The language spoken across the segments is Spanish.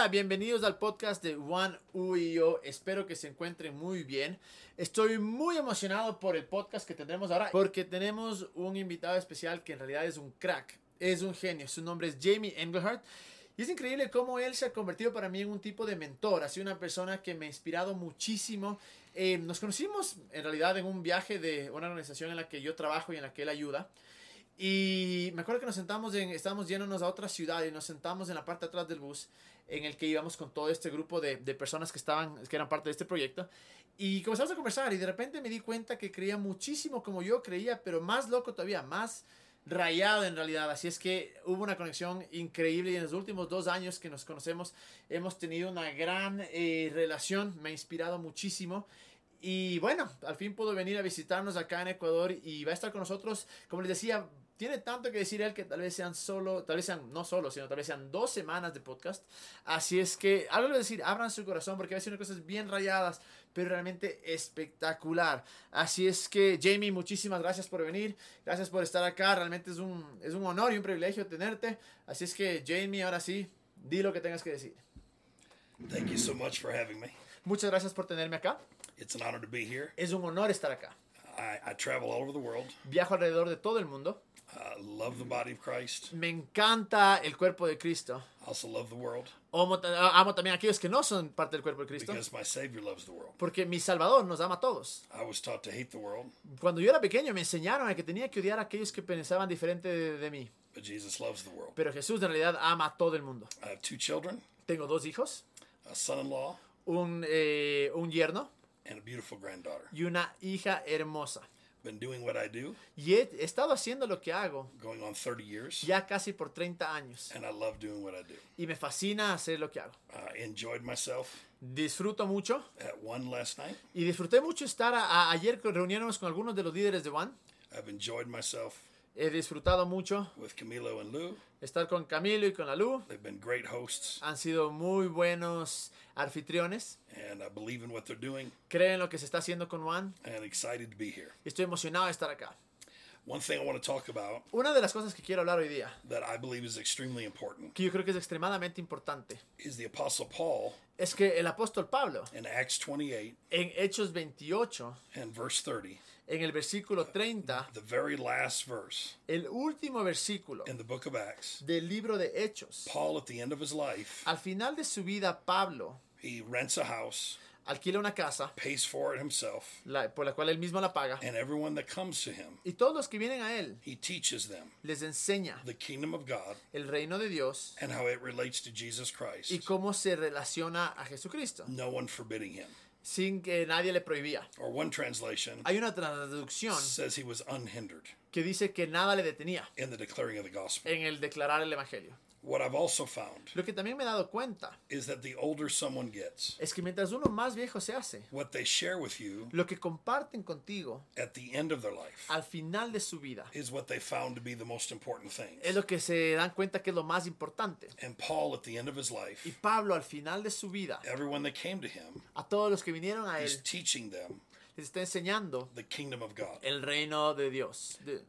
Hola, bienvenidos al podcast de Juan U y yo. Espero que se encuentren muy bien. Estoy muy emocionado por el podcast que tendremos ahora porque tenemos un invitado especial que en realidad es un crack, es un genio. Su nombre es Jamie Engelhardt. Y es increíble cómo él se ha convertido para mí en un tipo de mentor, ha sido una persona que me ha inspirado muchísimo. Eh, nos conocimos en realidad en un viaje de una organización en la que yo trabajo y en la que él ayuda. Y me acuerdo que nos sentamos, en, estábamos yéndonos a otra ciudad y nos sentamos en la parte de atrás del bus en el que íbamos con todo este grupo de, de personas que, estaban, que eran parte de este proyecto. Y comenzamos a conversar y de repente me di cuenta que creía muchísimo como yo creía, pero más loco todavía, más rayado en realidad. Así es que hubo una conexión increíble y en los últimos dos años que nos conocemos hemos tenido una gran eh, relación. Me ha inspirado muchísimo. Y bueno, al fin pudo venir a visitarnos acá en Ecuador y va a estar con nosotros. Como les decía, tiene tanto que decir él que tal vez sean solo, tal vez sean no solo, sino tal vez sean dos semanas de podcast. Así es que algo de decir, abran su corazón porque va a ser cosas bien rayadas, pero realmente espectacular. Así es que Jamie, muchísimas gracias por venir, gracias por estar acá. Realmente es un, es un honor y un privilegio tenerte. Así es que Jamie, ahora sí, di lo que tengas que decir. Thank you so much for having me. Muchas gracias por tenerme acá. It's an honor to be here. Es un honor estar acá. I, I travel all over the world. Viajo alrededor de todo el mundo. Uh, love the body of Christ. Me encanta el cuerpo de Cristo. Also love the world Amo, amo también a aquellos que no son parte del cuerpo de Cristo. because my Savior loves the world. Porque mi Salvador nos ama a todos. I was taught to hate the world, Cuando yo era pequeño me enseñaron a que tenía que odiar a aquellos que pensaban diferente de, de mí. but Jesus loves the world. Pero Jesús en realidad ama a todo el mundo. I have two children, Tengo dos hijos, a son-in-law, un, eh, un yerno and a beautiful granddaughter. y una hija hermosa. Been doing what I do Y he estado haciendo lo que hago going on 30 years, ya casi por 30 años. and I love doing what I do. Y me fascina hacer lo que hago. I enjoyed myself Disfruto mucho at one last night. y disfruté mucho estar a- a- ayer reuniéndonos con algunos de los líderes de One. I've enjoyed myself He disfrutado mucho with Camilo and Lou. Estar con Camilo y con la Lu. They've been great hosts, Han sido muy buenos anfitriones. and I believe in what they're doing, Creen lo que se está haciendo con One. and excited to be here. Estoy emocionado de estar acá. One thing I want to talk about Una de las cosas que quiero hablar hoy día, that I believe is extremely important que yo creo que es extremadamente importante, is the Apostle Paul es que el apóstol Pablo, in Acts 28 en Hechos 28, and verse 30, en el versículo 30, the very last verse el último versículo in the book of Acts, del libro de Hechos, Paul at the end of his life, al final de su vida, Pablo he rents a house, alquila una casa pays for it himself, la- por la cual él mismo la paga, and everyone that comes to him, y todos los que vienen a él he teaches them les enseña the kingdom of God el reino de Dios and how it relates to Jesus y Christ, cómo se relaciona a Jesucristo, no one forbidding him. Sin que nadie le prohibía. Or one translation Hay una traducción says he was unhindered que dice que nada le detenía in the declaring of the gospel. en el declarar el Evangelio. What I've also found Lo que también me he dado cuenta is that the older someone gets, es que mientras uno más viejo se hace, what they share with you lo que comparten contigo at the end of their life al final de su vida is what they found to be the most important es lo que se dan cuenta que es lo más importante. And Paul, at the end of his Y life, Pablo al final de su vida, everyone that came to him a todos los que vinieron a is él, teaching them les está enseñando the kingdom of God. el reino de Dios. De-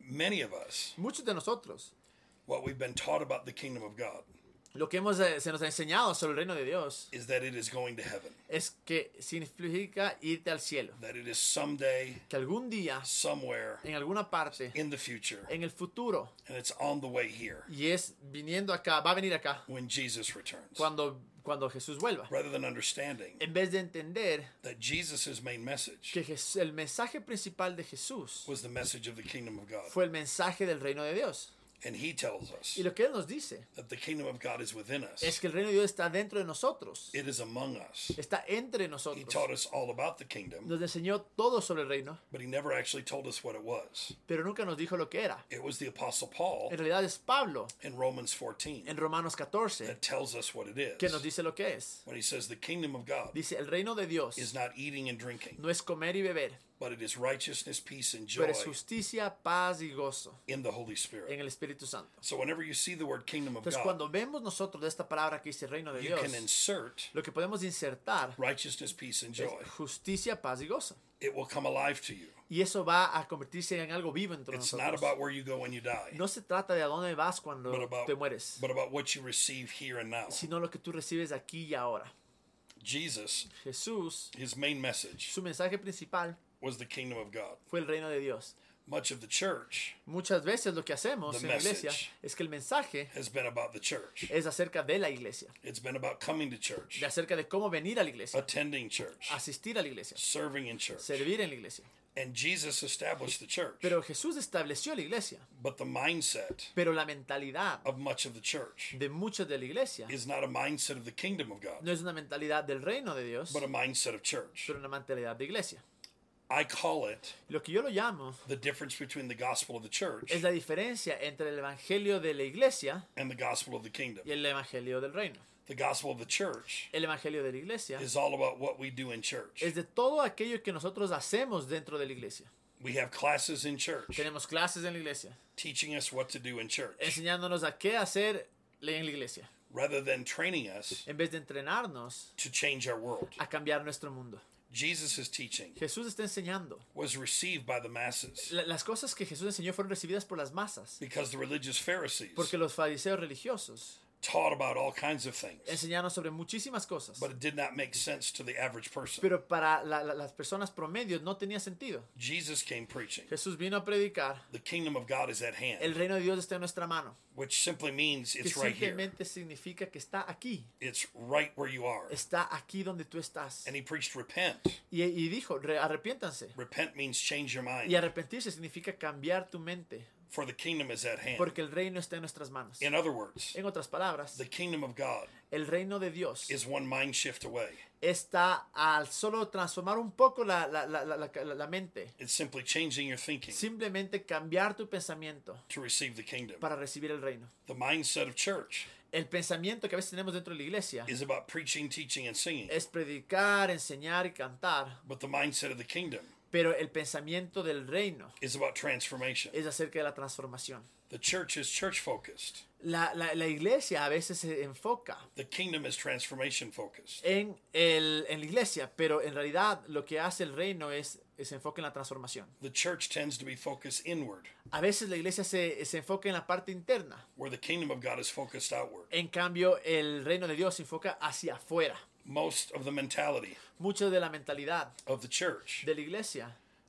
Many of us, muchos de nosotros, what we've been taught about the kingdom of God lo que hemos, eh, se nos ha enseñado sobre el reino de Dios is that it is going to heaven, es que significa irte al cielo. that it is someday, Que algún día, somewhere en alguna parte, in the future, en el futuro, and it's on the way here y es viniendo acá, va a venir acá when Jesus returns. cuando, cuando Jesús vuelva. Rather than understanding En vez de entender that Jesus' main message que el mensaje principal de Jesús was the message of the kingdom of God. fue el mensaje del reino de Dios. And he tells us Y lo que Él nos dice that the kingdom of God is within us, es que el reino de Dios está dentro de nosotros, it is among us. está entre He taught us all about the kingdom, Nos enseñó todo sobre el reino, but he never actually told us what it was. pero nunca nos dijo lo que era. It was the Apostle Paul En realidad es Pablo in Romans 14 en Romanos 14 that tells us what it que nos dice lo que es. When he says the kingdom of God Dice, el reino de Dios is not eating and drinking, no es comer y beber, but it is righteousness, peace, and joy pero es justicia, paz y gozo in the Holy Spirit. en el Espíritu Santo. So whenever you see the word kingdom of Entonces, God, cuando vemos nosotros de esta palabra que dice reino de you Dios, can insert lo que podemos insertar righteousness, peace, and es joy. justicia, paz y gozo. It will come alive to you. Y eso va a convertirse en algo vivo entre It's not nosotros. about where you go when you die, No se trata de a dónde vas cuando but about, te mueres, but about what you receive here and now. sino lo que tú recibes aquí y ahora. Jesus, Jesús, his main message su mensaje principal was the kingdom of God. fue el reino de Dios. Much of the church Muchas veces lo que hacemos en la iglesia es que el mensaje has been about the church. es acerca de la iglesia, It's been about coming to church, de acerca de cómo venir a la iglesia, attending church, asistir a la iglesia, serving in church. servir en la iglesia. And Jesus established the church. Pero Jesús estableció la iglesia, But the mindset pero la mentalidad of much of the church de muchos de la iglesia is not a mindset of the kingdom of God, no es una mentalidad del reino de Dios, but a mindset of church. pero una mentalidad de iglesia. I call it Lo que yo lo llamo the difference between the gospel of the church es la diferencia entre el evangelio de la iglesia and the gospel of the kingdom. y el evangelio del reino. The gospel of the church El evangelio de la iglesia is all about what we do in church. es de todo aquello que nosotros hacemos dentro de la iglesia. We have classes in church Tenemos clases en la iglesia, teaching us what to do in church enseñándonos a qué hacer en la iglesia, rather than training us en vez de entrenarnos to change our world. a cambiar nuestro mundo. Jesus' teaching Jesús está enseñando. was received by the masses La- Las cosas que Jesús enseñó fueron recibidas por las masas, because the religious Pharisees porque los fariseos religiosos taught about all kinds of things, enseñaron sobre muchísimas cosas, but it did not make sense to the average person. pero para la- la- las personas promedios no tenía sentido. Jesus came preaching, Jesús vino a predicar, the kingdom of God is at hand, el reino de Dios está en nuestra mano, which simply means que it's right here. simplemente significa que está aquí, It's right where you are. está aquí donde tú estás. And he preached, repent. Y, y dijo, "Re- arrepiéntanse. Repent means change your Y mind, arrepentirse significa cambiar tu mente, for the kingdom is at hand. porque el reino está en nuestras manos. In other words, En otras palabras, the kingdom of God el reino de Dios is one mind shift away. está al solo transformar un poco la, la- la- la- la- mente, It's simply changing your thinking simplemente cambiar tu pensamiento to receive the kingdom. para recibir el reino. The mindset of church El pensamiento que a veces tenemos dentro de la iglesia is about preaching, teaching, and singing. es predicar, enseñar y cantar, But the mindset of the kingdom pero el pensamiento del reino is about transformation. es acerca de la transformación. The church is church focused. La, la- la iglesia a veces se enfoca The kingdom is transformation focused. en, el, en la iglesia, pero en realidad lo que hace el reino es, se enfoca en la transformación. The church tends to be focused inward, A veces la iglesia se, se enfoca en la parte interna, where the kingdom of God is focused outward. en cambio el reino de Dios se enfoca hacia afuera. Most of the mentality Mucho de la mentalidad of the church de la iglesia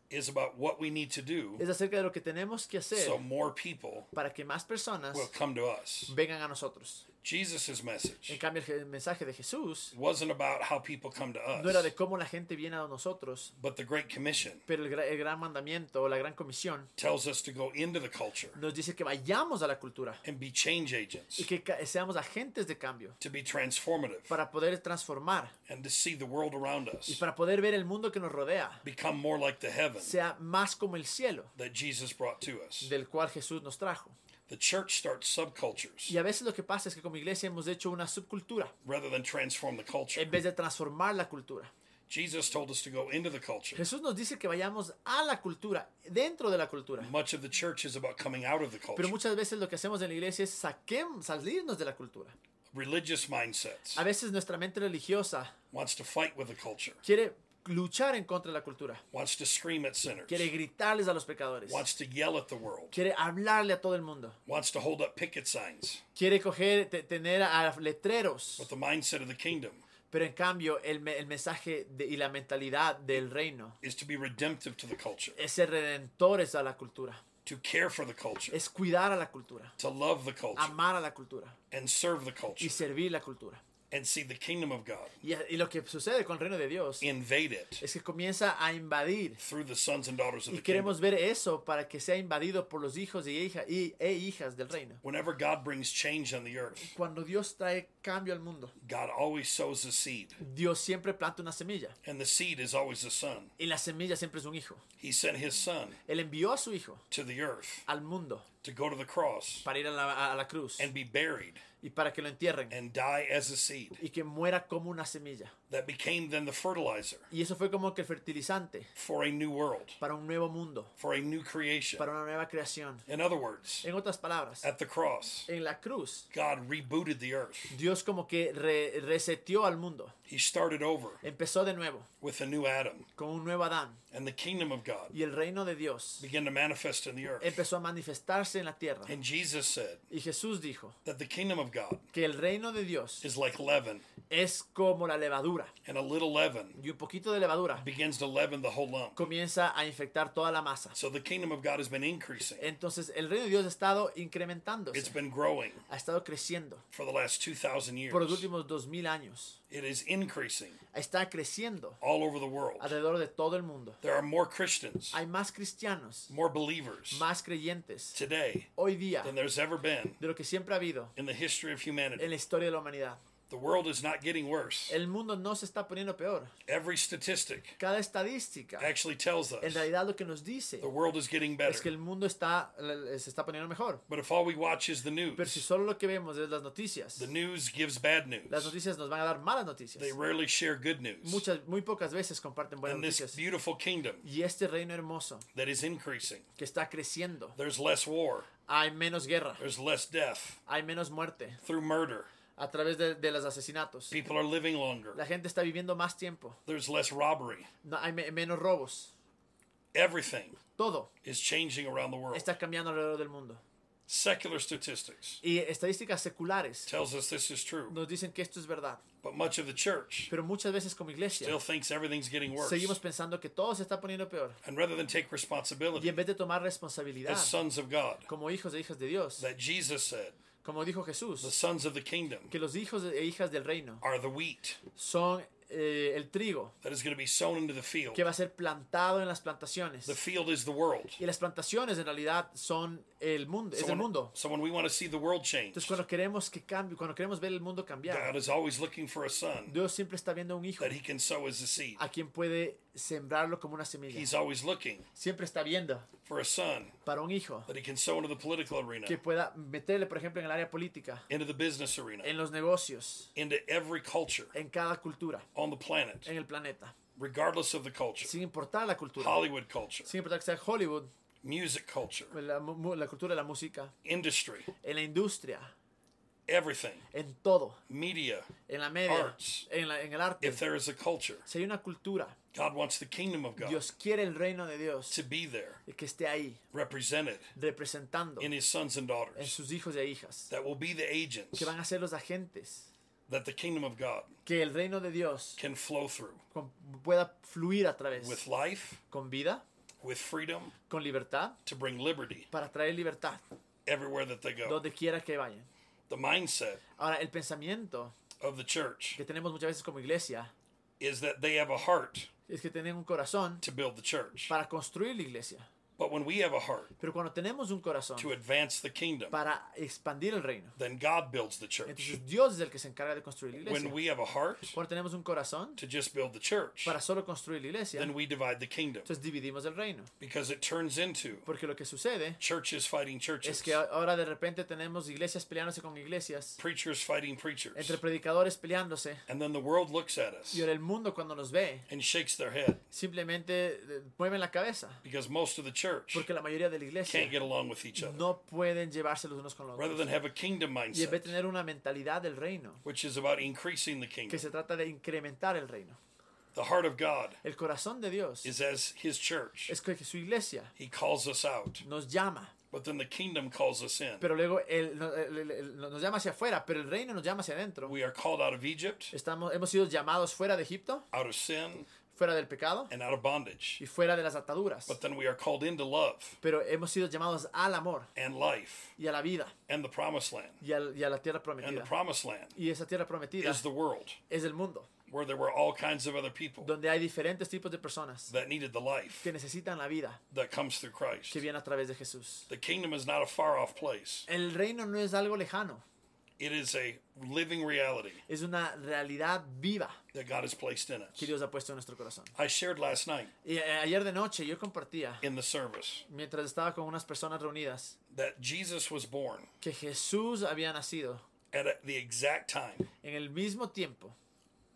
is about what we need to do es acerca de lo que tenemos que hacer so more people para que más personas will come to us. vengan a nosotros. Jesus' En message cambio, el mensaje de Jesús wasn't about how people come to no era us, de cómo la gente viene a nosotros, but the Great Commission pero el, gra- el gran mandamiento o la gran comisión tells us to go into the culture nos dice que vayamos a la cultura and be change y agents, que ca- seamos agentes de cambio to be transformative, para poder transformar and to see the world around y us para poder ver el mundo que nos rodea become more like the heaven sea más como el cielo that Jesus brought to us. del cual Jesús nos trajo. The church starts subcultures Y a veces lo que pasa es que como iglesia hemos hecho una subcultura rather than transform the culture. en vez de transformar la cultura. Jesus told us to go into the culture. Jesús nos dice que vayamos a la cultura, dentro de la cultura. Much of the church is about coming out of the Pero culture. muchas veces lo que hacemos en la iglesia es saquem- salirnos de la cultura. Religious mindsets A veces nuestra mente religiosa wants to fight with the culture, quiere luchar en contra de la cultura, wants to scream at sinners, quiere gritarles a los pecadores, wants to yell at the world, quiere hablarle a todo el mundo, wants to hold up picket signs. quiere coger, tener a letreros. But the mindset of the kingdom Pero en cambio el, el mensaje de- y la mentalidad del reino is to be redemptive to the culture, es ser redentores a la cultura, to care for the culture, es cuidar a la cultura, to love the culture, amar a la cultura. And serve the y culture, servir la cultura. And see the kingdom of God Y, y lo que sucede con el reino de Dios invade it es que comienza a invadir through the sons and daughters of y the kingdom. queremos ver eso para que sea invadido por los hijos y, hija, y, e hijas del reino. Whenever God brings change on the earth, Cuando Dios trae cambio al mundo. God always sows a seed, Dios siempre planta una semilla and the seed is always a son. y la semilla siempre es un hijo. He sent his son Él envió a su hijo to the earth al mundo to go to the cross para ir a la, a la cruz and be buried y para que lo entierren and die as a seed y que muera como una semilla. That became then the fertilizer Y eso fue como que el fertilizante for a new world, para un nuevo mundo, for a new creation. para una nueva creación. In other words, En otras palabras, at the cross, en la cruz, God rebooted the earth. Dios como que re- reseteó al mundo, He started over empezó de nuevo with a new Adam, con un nuevo Adán and the kingdom of God y el reino de Dios began to manifest in the earth. empezó a manifestarse en la tierra. And Jesus said Y Jesús dijo that the kingdom of God que el reino de Dios is like leaven, es como la levadura and a little leaven y un poquito de levadura begins to leaven the whole lump. comienza a infectar toda la masa. So the kingdom of God has been increasing. Entonces el reino de Dios ha estado It's incrementándose, been growing ha estado creciendo for the last 2,000 years. por los últimos dos mil años. It is increasing Está creciendo all over the world. alrededor de todo el mundo. There are more Christians, Hay más cristianos, more believers más creyentes today hoy día than there's ever been de lo que siempre ha habido in the history of humanity. en la historia de la humanidad. The world is not getting worse. El mundo no se está poniendo peor. Every statistic Cada estadística actually tells us en realidad lo que nos dice the world is getting better. es que el mundo está, se está poniendo mejor. But if all we watch is the news, Pero si solo lo que vemos es las noticias, the news gives bad news. las noticias nos van a dar malas noticias. They rarely share good news. Muchas, muy pocas veces comparten buenas In this beautiful kingdom Y este reino hermoso that is increasing, que está creciendo, there's less war, hay menos guerra, there's less death hay menos muerte through murder. A través de, de los asesinatos. People are living longer. La gente está viviendo más tiempo, There's less robbery. no, hay me- menos robos. Everything Todo is changing around the world. está cambiando alrededor del mundo. Secular statistics Y estadísticas seculares tells us this is true. nos dicen que esto es verdad. But much of the church Pero muchas veces como iglesia still thinks everything's getting worse. seguimos pensando que todo se está poniendo peor. And rather than take Y responsibility en vez de tomar responsabilidad as sons of God, como hijos e hijas de Dios, that Jesus said, como dijo the Jesús, sons of the kingdom que los hijos e hijas del reino are the wheat. son eh, el trigo that is going to be sown into the field. que va a ser plantado en las plantaciones. The field is the world. Y las plantaciones en realidad son el mundo, es So el when, mundo. so when we want to see the world change, Entonces cuando queremos que cambie, cuando queremos ver el mundo cambiar, God is always looking for a son Dios siempre está viendo un hijo that he can sow as a seed. a quien puede sembrarlo como una semilla. He's always looking Siempre está viendo for a son para un hijo that he can sow into the political arena, que pueda meterle, por ejemplo, en el área política, into the business arena, en los negocios, into every culture en cada cultura, on the planet, en el planeta, regardless of the culture. sin importar la cultura, Hollywood culture, sin importar que sea Hollywood, music culture, la, mu- la cultura de la música, industry, en la industria, everything, en todo, media. en la media, Arts. en, la- en el arte. If there is a culture, Si hay una cultura, God wants the kingdom of God Dios quiere el reino de Dios to be there, que esté ahí, represented representando in his sons and en daughters, sus hijos e hijas, that will be the agents que van a ser los agentes, that the kingdom of God que el reino de Dios can flow through con- pueda fluir a través, with life, con vida, with freedom, con libertad, to bring liberty para traer libertad everywhere that they go. donde quiera que vayan. The mindset Ahora, el pensamiento of the church que tenemos muchas veces como iglesia is that they have a heart es que tienen un corazón to build the church. para construir la iglesia. But when we have a heart Pero cuando tenemos un corazón to advance the kingdom, para expandir el reino, then God builds the church. entonces Dios es el que se encarga de construir la iglesia. When we have a heart Cuando tenemos un corazón to just build the church, para solo construir la iglesia, then we divide the kingdom entonces dividimos el reino. because it turns into Porque lo que sucede churches fighting es que ahora de repente tenemos iglesias peleándose con iglesias, preachers fighting preachers. entre predicadores peleándose, And then the world looks at us y ahora el mundo cuando nos ve and shakes their head simplemente mueven la cabeza, because most of the church porque la mayoría de la can't iglesia get along with each other. no pueden llevarse los unos con los Rather otros. than have a kingdom Y en vez de mindset, tener una mentalidad del reino, which is about increasing the que kingdom, se trata de incrementar el reino. the heart of God El corazón de Dios is as his church. es que su iglesia He calls us out, nos llama, but then the kingdom calls us in. pero luego él, no- él- él- él nos llama hacia afuera, pero el reino nos llama hacia adentro. We are called out of Egypt, Estamos, hemos sido llamados fuera de Egipto, out of sin, fuera del pecado and out of bondage. y fuera de las ataduras. But then we are called into love Pero hemos sido llamados al amor and life y a la vida and the promised land. y, al- y a la tierra And the prometida. promised land Y esa tierra prometida is the world es el mundo, where there were all kinds of other people donde hay diferentes tipos de personas that needed the life que necesitan la vida that comes through Christ. que viene a través de Jesús. The kingdom is not a far off place. El reino no es algo lejano, It is a living reality Es una realidad viva that God has placed in que us. Dios ha puesto en nuestro corazón. I shared last night Y eh, ayer de noche yo compartía, in the service mientras estaba con unas personas reunidas, that Jesus was born que Jesús había nacido at the exact time en el mismo tiempo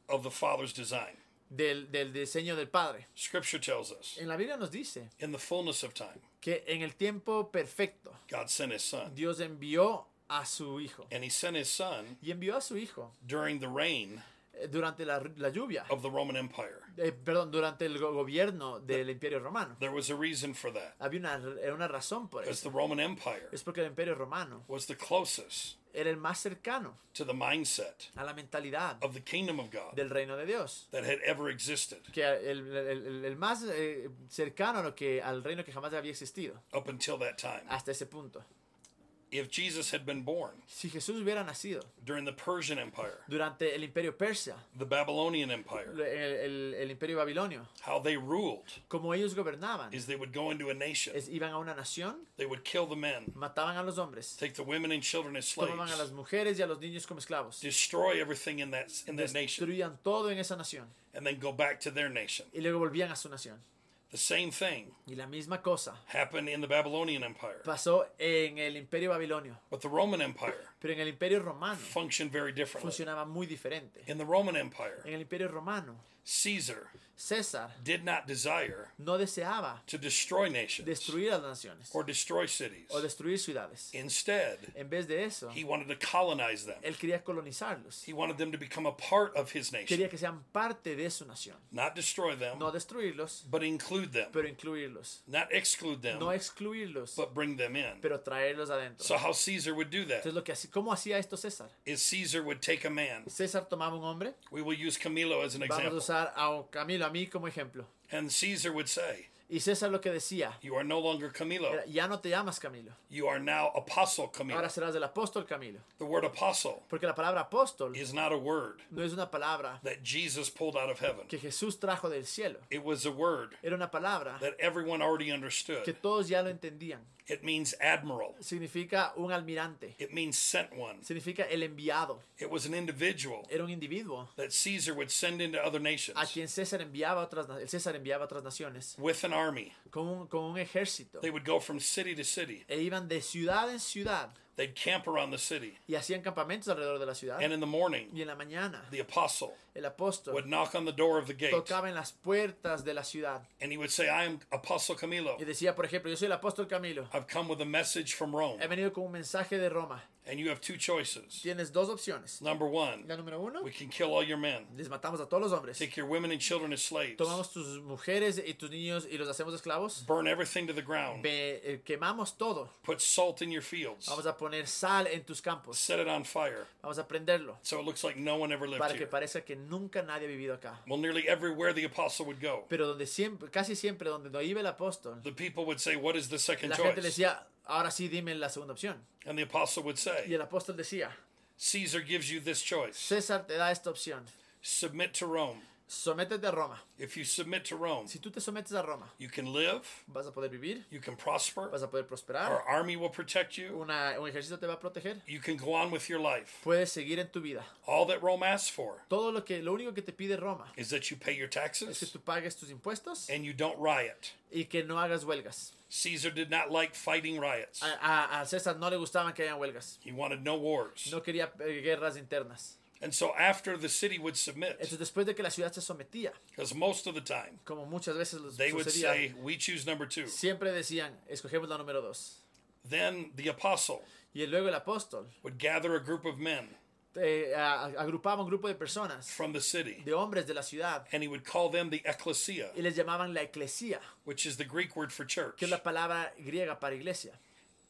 of the Father's design. del, del diseño del Padre. Scripture tells us En la Biblia nos dice in the fullness of time, que en el tiempo perfecto God sent his son. Dios envió a su Hijo. And he sent his son Y envió a su Hijo during the reign eh, durante la, la lluvia, of the Roman Empire. eh, perdón, durante el go- gobierno del Imperio Romano. There was a reason for that. Había una, era una razón por Because eso. the Roman Empire Es porque el Imperio Romano was the closest era el más cercano to the mindset a la mentalidad of the kingdom of God del reino de Dios. that had ever existed Que el, el- el- el más eh, cercano a lo que, al reino que jamás había existido. up until that time. Hasta ese punto. If Jesus had been born Si Jesús hubiera nacido during the Persian Empire, durante el Imperio Persia, the Babylonian Empire, el, el- el Imperio Babilonio, how they ruled como ellos gobernaban, is they would go into a nation, es, iban a una nación, they would kill the men, mataban a los hombres, take the women and children as tomaban a slaves, las mujeres y a los niños como esclavos, destroy everything in that in that nation, destruían todo en esa nación and then go back to their nation. y luego volvían a su nación. The same thing Y la misma cosa happened in the Babylonian Empire, pasó en el Imperio Babilonio, but the Roman Empire pero en el Imperio Romano functioned very differently. funcionaba muy diferente. In the Roman Empire, En el Imperio Romano, Caesar César did not desire no deseaba to destroy nations destruir a las naciones or destroy cities. o destruir ciudades. Instead, En vez de eso, he wanted to colonize them. él quería colonizarlos. He wanted them to become a part of his nation, Quería que sean parte de su nación. not destroy them, No destruirlos, but include them, pero incluirlos. not exclude them, No excluirlos, but bring them in. pero traerlos adentro. So how Caesar would do that Entonces, lo que hacía, ¿cómo hacía esto César? is Caesar would take a man. César tomaba un hombre, We will use Camilo as an vamos a example. usar a Camilo, a mí como ejemplo. And Caesar would say, Y César lo que decía, You are no longer Camilo. era, ya no te llamas Camilo, You are now Apostle Camilo. ahora serás el apóstol Camilo. The word apostle Porque la palabra apóstol is not a word no es una palabra that Jesus pulled out of heaven. que Jesús trajo del cielo. It was a word Era una palabra that everyone already que understood. todos ya lo entendían. It means admiral. Significa un almirante. It means sent one. Significa el enviado. It was an individual Era un individuo that Caesar would send into other nations. a quien César enviaba otras, el César enviaba otras naciones with an army. con un, con un ejército. They would go from city to city. E iban de ciudad en ciudad They'd camp around the city. y hacían campamentos alrededor de la ciudad. And in the morning, Y en la mañana the apostle el apóstol would knock on the door of the gate tocaba en las puertas de la ciudad and he would say, I am Apostle Camilo. y decía, por ejemplo, yo soy el apóstol Camilo. I've come with a message from Rome. He venido con un mensaje de Roma. And you have two choices. Tienes dos opciones. Number one, La número uno, we can kill all your men, les matamos a todos los hombres. take your women and children as slaves, Tomamos tus mujeres y tus niños y los hacemos esclavos. burn everything to the ground, Ve- eh, quemamos todo. put salt in your fields, Vamos a poner sal en tus campos. set it on fire Vamos a prenderlo so it looks like no one ever lived para que here. parezca que nunca nadie ha vivido acá. Well, nearly everywhere the apostle would go, Pero donde siempre, casi siempre donde no iba el apóstol, the people would say, What is the second la gente le choice? decía, ahora sí dime la segunda opción. And the apostle would Y say, el apóstol decía, Caesar gives you this choice César te da esta opción. submit to Rome. Sométete a Roma. If you submit to Rome, Si tú te sometes a Roma, you can live, vas a poder vivir, you can prosper, vas a poder our prosperar, army will protect you, una, un ejército te va a proteger, you can go on with your life. puedes seguir en tu vida. All that Rome asks for Todo lo que, lo único que te pide Roma is that you pay your es que taxes tú pagues tus impuestos and you don't riot. y que no hagas huelgas. Caesar did not like fighting riots. A, a- a César no le gustaban que hayan huelgas. He wanted no wars. No quería eh, guerras internas. And so after the city would submit, Entonces después de que la ciudad se sometía, because most of the time como muchas veces los they would sucedía, say, We choose number two. siempre decían, escogemos la número dos. Then the apostle Y luego el apóstol would gather a group of men eh, a- agrupaba un grupo de personas, from the city de hombres de la ciudad, and he would call them the ecclesia, y les llamaban la eclesía, which is the Greek word for church. que es la palabra griega para iglesia.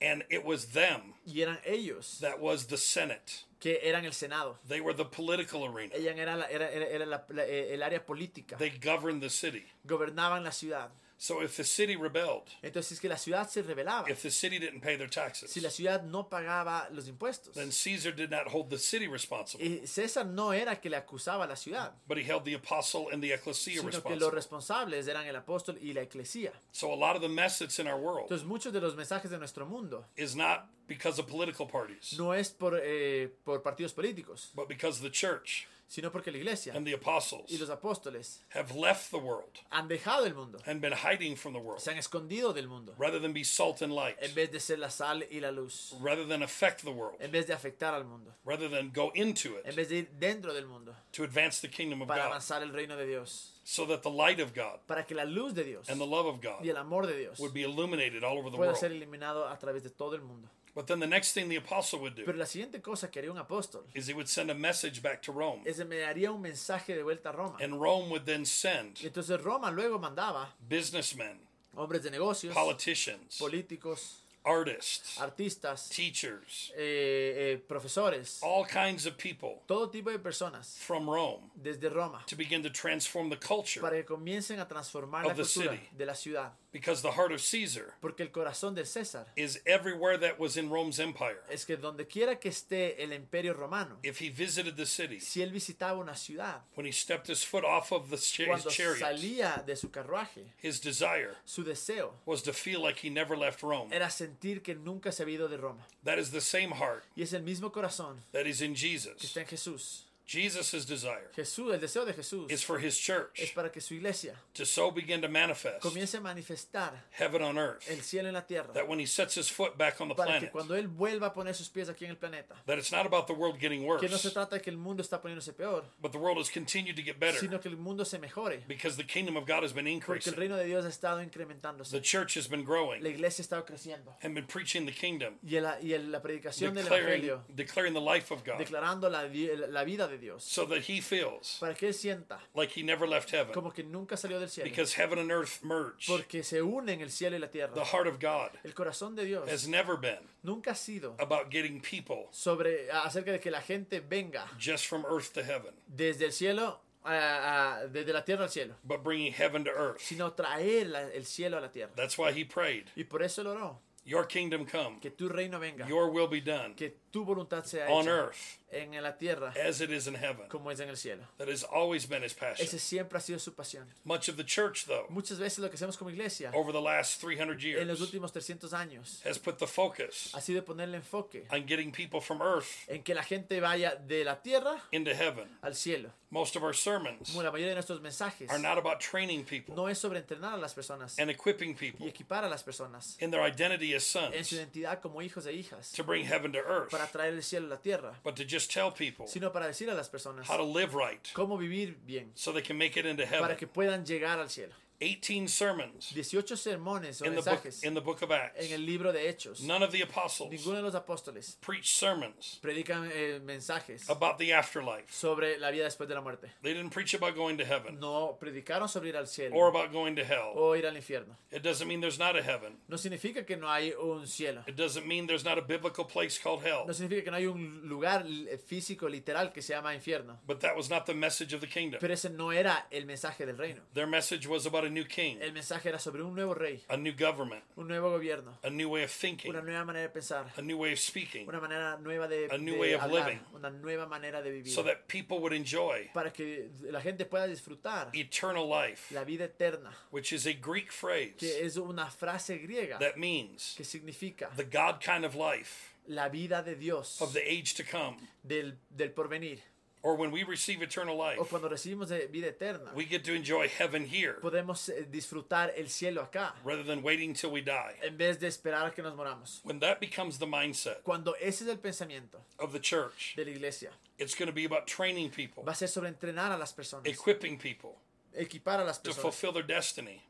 And it was them Y eran ellos that was the Senate. Que eran el Senado. They were the political arena. Ella era, la- era, era- era la- la- eh, el área política. They governed the city. Gobernaban la ciudad. So if the city rebelled, Entonces que la ciudad se rebelaba. if the city didn't pay their taxes, Si la ciudad no pagaba los impuestos. then Caesar did not hold the city responsible, Y César no era que le acusaba a la ciudad, but he held the apostle and the ecclesia sino que los responsible. responsables eran el apóstol y la eclesía. So a lot of the mess that's in our world Entonces muchos de los mensajes de nuestro mundo is not because of political parties, no es por, eh, por partidos políticos, but because the church sino porque la iglesia and the y apostles los apóstoles have left the world han dejado el mundo, and been hiding from the world se han escondido del mundo, rather than be salt and light, en vez de ser la sal y la luz, rather than affect the world, en vez de afectar al mundo, rather than go into en it vez de ir dentro del mundo to advance the kingdom of para God, avanzar el reino de Dios, so that the light of God para que la luz de Dios and the love of y God el amor de Dios would be illuminated all over the world. ser eliminado a través de todo el mundo. But then the next thing the apostle would do Pero la siguiente cosa que haría un apóstol is he would send a message back to Rome, es un mensaje de vuelta a Roma. and Rome would then send Y entonces Roma luego mandaba businessmen, hombres de negocios, politicians, políticos, artists, artistas, teachers, eh, eh, profesores, all kinds of people todo tipo de personas from Rome desde Roma to begin to transform the culture para que comiencen a transformar la Of the cultura city. de la ciudad. because the heart of Caesar Porque el corazón César is everywhere that was in Rome's empire. es que donde quiera que esté el imperio romano, If he visited the city, si él visitaba una ciudad, when he stepped his foot off of the cha- his cuando chariot, salía de su carruaje, his desire su deseo was to feel like he never left Rome. era sentir que nunca se había ido de Roma. That is the same heart Y es el mismo corazón that is in que Jesus. está en Jesús. Jesus' desire Jesús, el deseo de Jesús is for his es church para que su iglesia to so begin to manifest comience a manifestar heaven on earth el cielo en la tierra that when he sets his foot back on the para que planet, cuando él vuelva a poner sus pies aquí en el planeta, that it's not about the world getting que no se worse, trata de que el mundo está poniéndose peor, but the world has continued to get better sino que el mundo se mejore, because the kingdom of God has been porque el increasing. reino de Dios ha estado The incrementándose, church has been la growing iglesia ha estado creciendo. and been preaching the kingdom, y, el- y el- la predicación del declaring, evangelio, declaring the life of God, declarando la, la vida de Dios, so that he feels para que él sienta like he never left heaven como que nunca salió del cielo, because heaven and earth merge. porque se unen el cielo y la tierra. The heart of God El corazón de Dios has never been nunca ha sido about getting people sobre acerca de que la gente venga just from earth to heaven, desde el cielo a- a- desde la tierra al cielo, but bringing heaven to earth. sino traer la- el cielo a la tierra. That's why he prayed, Y por eso él oró, Your kingdom come, que tu reino venga, your will be done que tu voluntad sea on hecha earth en la tierra as it is in heaven. como es en el cielo. That has always been his passion. Ese siempre ha sido su pasión. Much of the church, though, Muchas veces lo que hacemos como iglesia over the last 300 en los years, últimos 300 años has put the focus ha sido ponerle enfoque on getting people from earth en que la gente vaya de la tierra into heaven. al cielo. Most of our sermons la mayoría de nuestros mensajes are not about training people no es sobre entrenar a las personas and equipping y people equipar a las personas in their identity as en su identidad como hijos e hijas to bring heaven to earth, para traer el cielo a la tierra, but to just tell people sino para decir a las personas how to live right cómo vivir bien so they can make it into para heaven. que puedan llegar al cielo. 18 sermons 18 sermones o in the book in the book of Acts. en el libro de Hechos. None of the apostles Ninguno de los apóstoles preached sermons predican eh, mensajes about the afterlife. sobre la vida después de la muerte. They didn't preach about going to heaven No predicaron sobre ir al or about going to hell. o ir al infierno. It doesn't mean there's not a heaven. No significa que no hay un cielo. It doesn't mean there's not a biblical place called hell. No significa que no hay un lugar eh, físico literal que se llama infierno. But that was not the message of the kingdom. Pero ese no era el mensaje del reino. Their message was about a new king, El mensaje era sobre un nuevo rey, a new government, un nuevo gobierno, a new way of thinking, una nueva manera de pensar, a new way of speaking, una manera nueva de, A new de way of hablar, living. una nueva manera de vivir, so that people would enjoy para que la gente pueda disfrutar eternal life, la vida eterna, which is a Greek phrase que es una frase griega that means que significa the God kind of life la vida de Dios of the age to come. del, del porvenir. Or when we receive eternal O life, cuando recibimos vida eterna, we get to enjoy heaven here. Podemos eh, disfrutar el cielo acá, rather than waiting till we die. en vez de esperar que nos moramos. When that becomes the mindset Cuando ese es el pensamiento of the church, de la iglesia, it's going to be about training people, va a ser sobre entrenar a las personas, equipping people equipar a las to fulfill their destiny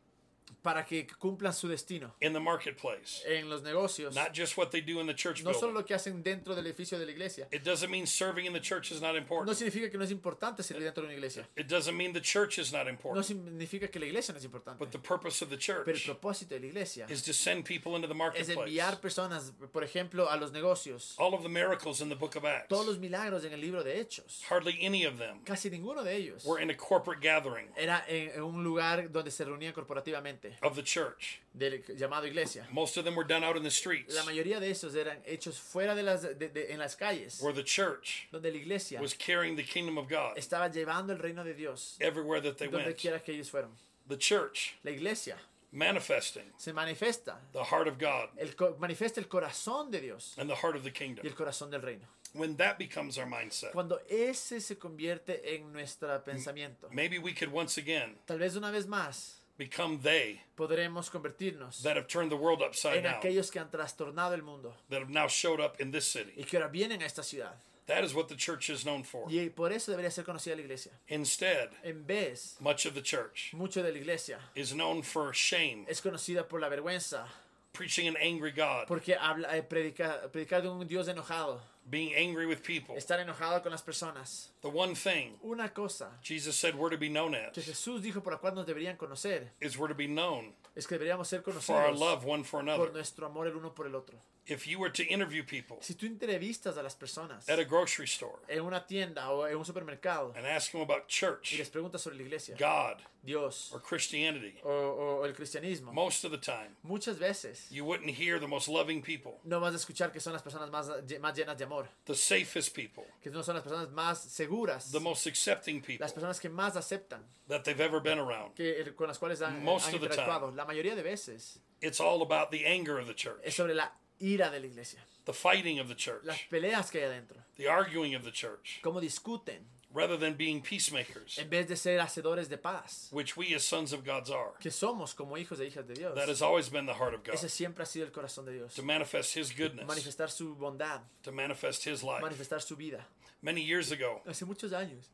para que cumplan su destino in the marketplace. en los negocios, Not just what they do in the church no solo building. lo que hacen dentro del edificio de la iglesia. It doesn't mean serving in the church is not No important. significa que no es importante servir dentro de una iglesia. It doesn't mean the church is not No important. significa que la iglesia no es importante. But the purpose of the Pero el church propósito de la iglesia is to send people into the es marketplace. enviar personas, por ejemplo, a los negocios. All of the miracles in the book of Acts, Todos los milagros en el libro de Hechos, hardly any of them casi ninguno de ellos were in a corporate gathering. era en, en un lugar donde se reunían corporativamente. Of the church. del llamado iglesia. Most of them were done out in the streets, La mayoría de esos eran hechos fuera de las, de- de- en las calles, where the church donde la iglesia was carrying the kingdom of God estaba llevando el reino de Dios everywhere that they donde went. quiera que ellos fueron. The church La iglesia manifesting se manifiesta, the heart of God el, manifiesta el corazón de Dios and the heart of the y kingdom. el corazón del reino. When that becomes our mindset, Cuando ese se convierte en nuestro pensamiento, maybe we could once again tal vez una vez más become they podremos convertirnos that have turned the world upside en down, aquellos que han trastornado el mundo that have now showed up in this y city. que ahora vienen a esta ciudad. That is what the church is known for. Y por eso debería ser conocida la iglesia. Instead, En vez, much of the church mucho de la iglesia is known for shame, es conocida por la vergüenza, preaching an angry God, porque habla, eh, predica, predicar de un Dios enojado, being angry with people. estar enojado con las personas. The one thing Una cosa Jesus said we're to be known as. que Jesús dijo por la cual nos deberían conocer is we're to be known es que deberíamos ser conocidos. for our love one for another. por nuestro amor el uno por el otro. If you were to interview people Si tú entrevistas a las personas at a grocery store en una tienda o en un supermercado and ask them about y church, les preguntas sobre la iglesia, God, Dios or Christianity, o, o el cristianismo, most of the time muchas veces you wouldn't hear the most loving people, no vas a escuchar que son las personas más, más llenas de amor, the safest people, que no son las personas más seguras, the most accepting people las personas que más aceptan, that they've ever been around. que, con las cuales han, Most han of the interactuado. La mayoría de veces It's all about the anger of the es church, sobre la ira de la iglesia, the fighting of the church, las peleas que hay adentro, the arguing of the church, cómo discuten, rather than being peacemakers, en vez de ser hacedores de paz, which we as sons of God's are. que somos como hijos e hijas de Dios. That has always been the heart of God. Ese siempre ha sido el corazón de Dios. To manifest His goodness, Manifestar su bondad, to manifest His life. manifestar su vida. Many years ago, Hace muchos años,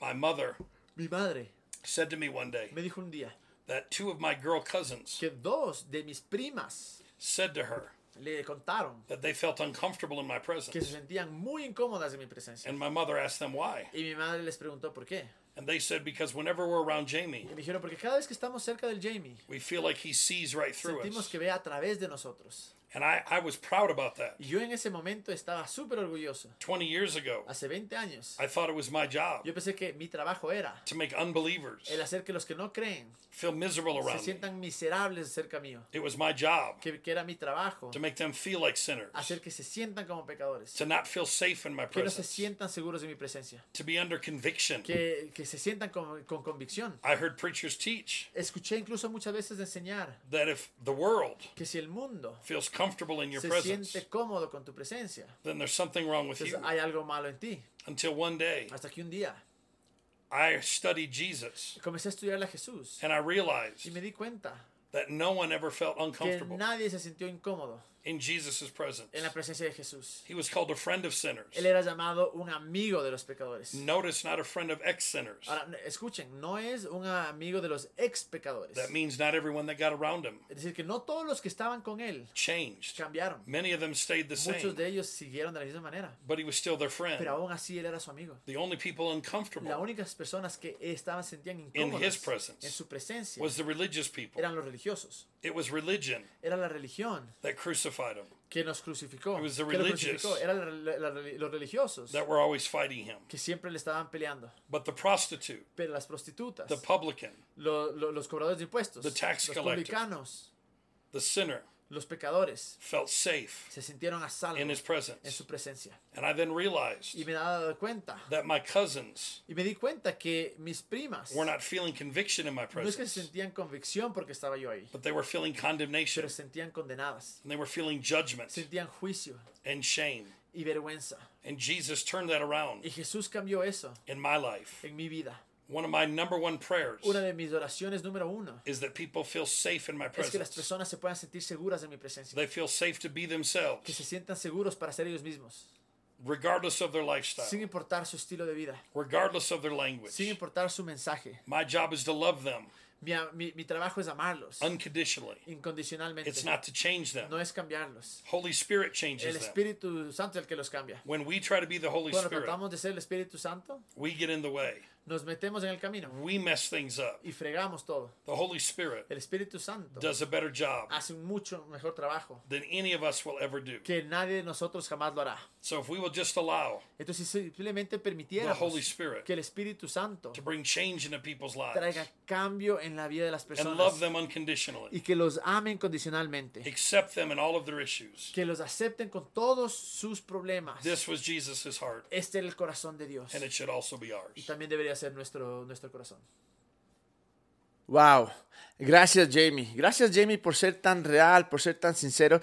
my mother mi madre said to me one day me dijo un día that two of my girl cousins que dos de mis primas said to her le contaron that they felt uncomfortable in my que se presence. sentían muy incómodas en mi presencia. And my mother asked them why. Y mi madre les preguntó por qué. And they said, because whenever we're around Jamie, Y dijeron, porque cada vez que estamos cerca del Jamie, we feel like he sees right through sentimos us. que ve a través de nosotros. And I, I was proud about that. Y yo en ese momento estaba súper orgulloso. 20 years ago, Hace 20 años, I thought it was my job yo pensé que mi trabajo era to make unbelievers el hacer que los que no creen feel miserable se around me. sientan miserables cerca mío. It was my job Que, que era mi trabajo to make them feel like sinners, hacer que se sientan como pecadores. to not feel safe in my Que no se presence, sientan seguros mi presencia. to be under conviction. Que, que se sientan con, con convicción. I heard preachers teach Escuché incluso muchas veces de enseñar that if the world que si el mundo feels comfortable in your se presence, siente cómodo con tu presencia, then there's something wrong with entonces you. hay algo malo en ti. Until one day, Hasta que un día I studied Jesus comencé a estudiar a Jesús and I realized y me di cuenta that no one ever felt que uncomfortable nadie se sintió incómodo in Jesus' presence. en la presencia de Jesús. He was called a friend of sinners. Él era llamado un amigo de los pecadores. Notice, not a friend of ex sinners. Ahora, escuchen, no es un amigo de los ex pecadores. That means not everyone that got around him Es decir, que no todos los que estaban con él changed. cambiaron. Many of them stayed the Muchos same, de ellos siguieron de la misma manera. but he was still their friend. Pero aún así él era su amigo. The only people uncomfortable. Las únicas personas que estaban sentían his presence en su presencia was the religious people. eran los religiosos. It was religion Era la religión that crucified him, que nos crucificó. It was the que lo religious crucificó. Eran la- la- la- los religiosos that were always fighting him. que siempre le estaban peleando. But the prostitute, Pero las prostitutas, the publican, lo- lo- los cobradores de impuestos, The tax los collector. publicanos, the sinner, los pecadores, felt safe se sintieron a salvo in his en presence. su presencia. And I then realized Y me he dado cuenta, that my cousins y me di cuenta que mis primas were not feeling conviction in my presence. no es que sentían convicción porque estaba yo ahí, but they were feeling condemnation pero se sentían condenadas, and they were feeling judgment sentían juicio and shame. y vergüenza. And Jesus turned that around Y Jesús cambió eso in my life. en mi vida. One of my number one prayers Una de mis oraciones número uno is that people feel safe in my es que las presence. personas se puedan sentir seguras en mi presencia, They feel safe to be que themselves, se sientan seguros para ser ellos mismos, regardless of their sin lifestyle, importar su estilo de vida, regardless of their sin language. importar su mensaje. My job is to love them Mi, mi, mi trabajo es amarlos unconditionally. incondicionalmente. It's not to change them. No es cambiarlos. Holy Spirit El changes them. Espíritu Santo es el que los cambia. When we try to be the Holy Cuando Spirit, tratamos de ser el Espíritu Santo, we get in the way. Nos metemos en el camino We mess things up. y fregamos todo. The Holy Spirit El Espíritu Santo does a better job hace un mucho mejor trabajo than any of us will ever do. que nadie de nosotros jamás lo hará. So if we will just allow Entonces, si simplemente the permitiéramos Holy Spirit que el Espíritu Santo to bring change into people's traiga lives, cambio en la vida de las and personas love them unconditionally. y que los amen condicionalmente, Accept them in all of their issues. que los acepten con todos sus problemas. This was Jesus' heart, Este era el corazón de Dios and it should also be y ours. también debería ser nuestro, nuestro corazón. Wow. Gracias Jamie. Gracias Jamie por ser tan real, por ser tan sincero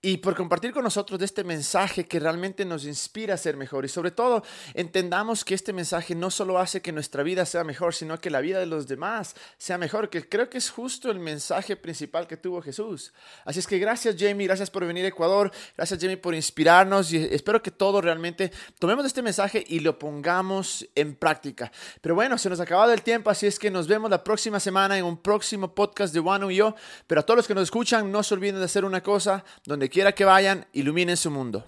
y por compartir con nosotros este mensaje que realmente nos inspira a ser mejor. Y sobre todo entendamos que este mensaje no solo hace que nuestra vida sea mejor, sino que la vida de los demás sea mejor, que creo que es justo el mensaje principal que tuvo Jesús. Así es que gracias Jamie, gracias por venir a Ecuador, gracias Jamie por inspirarnos y espero que todos realmente tomemos este mensaje y lo pongamos en práctica. Pero bueno, se nos ha acabado el tiempo, así es que nos vemos la próxima semana en un próximo podcast de One y yo. Pero a todos los que nos escuchan, no se olviden de hacer una cosa, donde quiera que vayan, iluminen su mundo.